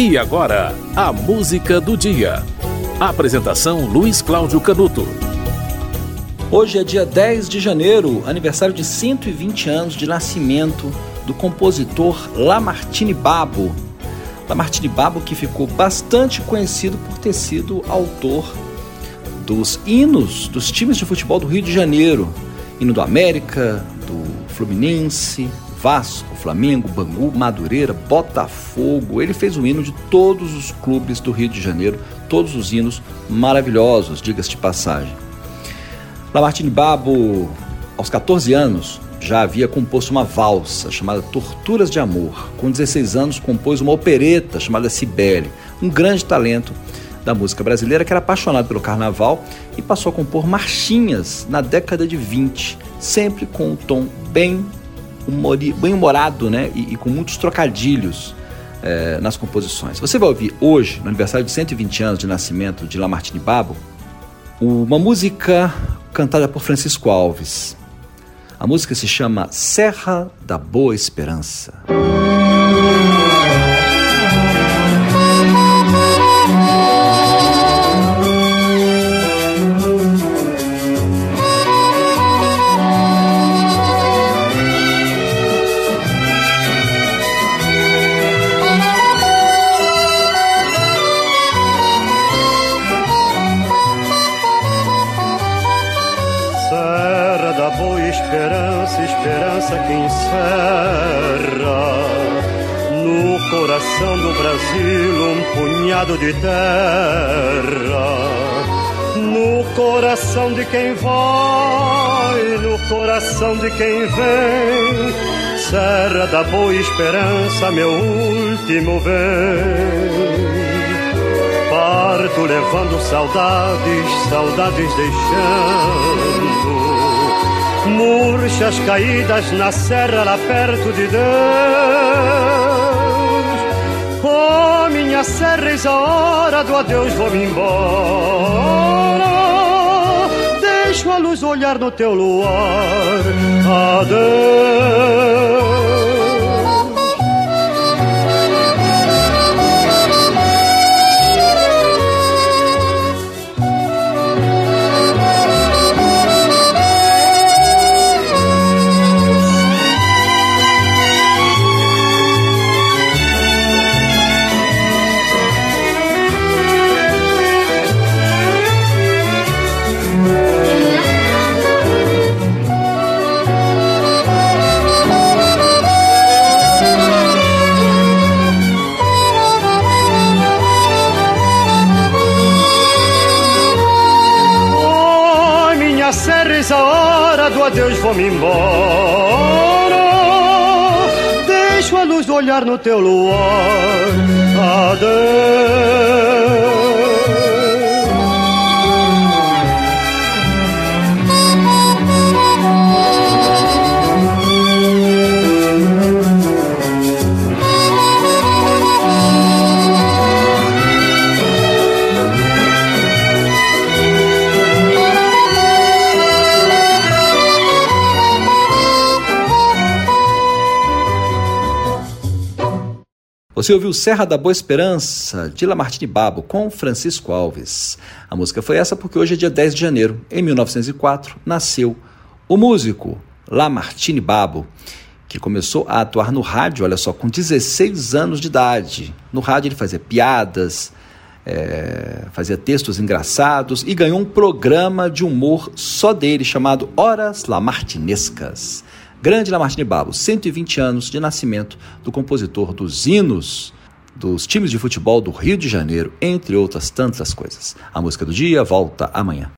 E agora, a música do dia. Apresentação Luiz Cláudio Canuto. Hoje é dia 10 de janeiro, aniversário de 120 anos de nascimento do compositor Lamartine Babo. Lamartine Babo que ficou bastante conhecido por ter sido autor dos hinos dos times de futebol do Rio de Janeiro, hino do América, do Fluminense, Vasco, Flamengo, Bangu, Madureira, Botafogo. Ele fez o hino de todos os clubes do Rio de Janeiro, todos os hinos maravilhosos, diga-se de passagem. Lamartine Babo, aos 14 anos, já havia composto uma valsa chamada Torturas de Amor. Com 16 anos, compôs uma opereta chamada Cibele, um grande talento da música brasileira que era apaixonado pelo carnaval e passou a compor marchinhas na década de 20, sempre com um tom bem humori, bem humorado né? e, e com muitos trocadilhos é, nas composições. Você vai ouvir hoje, no aniversário de 120 anos de nascimento de Lamartine Babo, uma música cantada por Francisco Alves. A música se chama Serra da Boa Esperança. Esperança, esperança que encerra no coração do Brasil um punhado de terra. No coração de quem vai, no coração de quem vem, Serra da Boa Esperança, meu último bem. Parto levando saudades, saudades deixando murchas caídas na serra lá perto de Deus. Oh, minha serra, eis a hora do adeus, vou-me embora. Deixo a luz olhar no teu luar. Adeus. Serres a hora do adeus vou-me embora. Deixo a luz do olhar no teu luar Você ouviu Serra da Boa Esperança, de Lamartine Babo, com Francisco Alves. A música foi essa porque hoje é dia 10 de janeiro. Em 1904, nasceu o músico Lamartine Babo, que começou a atuar no rádio, olha só, com 16 anos de idade. No rádio ele fazia piadas, é, fazia textos engraçados e ganhou um programa de humor só dele chamado Horas Lamartinescas. Grande Lamartine Babo, 120 anos de nascimento do compositor dos hinos dos times de futebol do Rio de Janeiro, entre outras tantas coisas. A música do dia volta amanhã.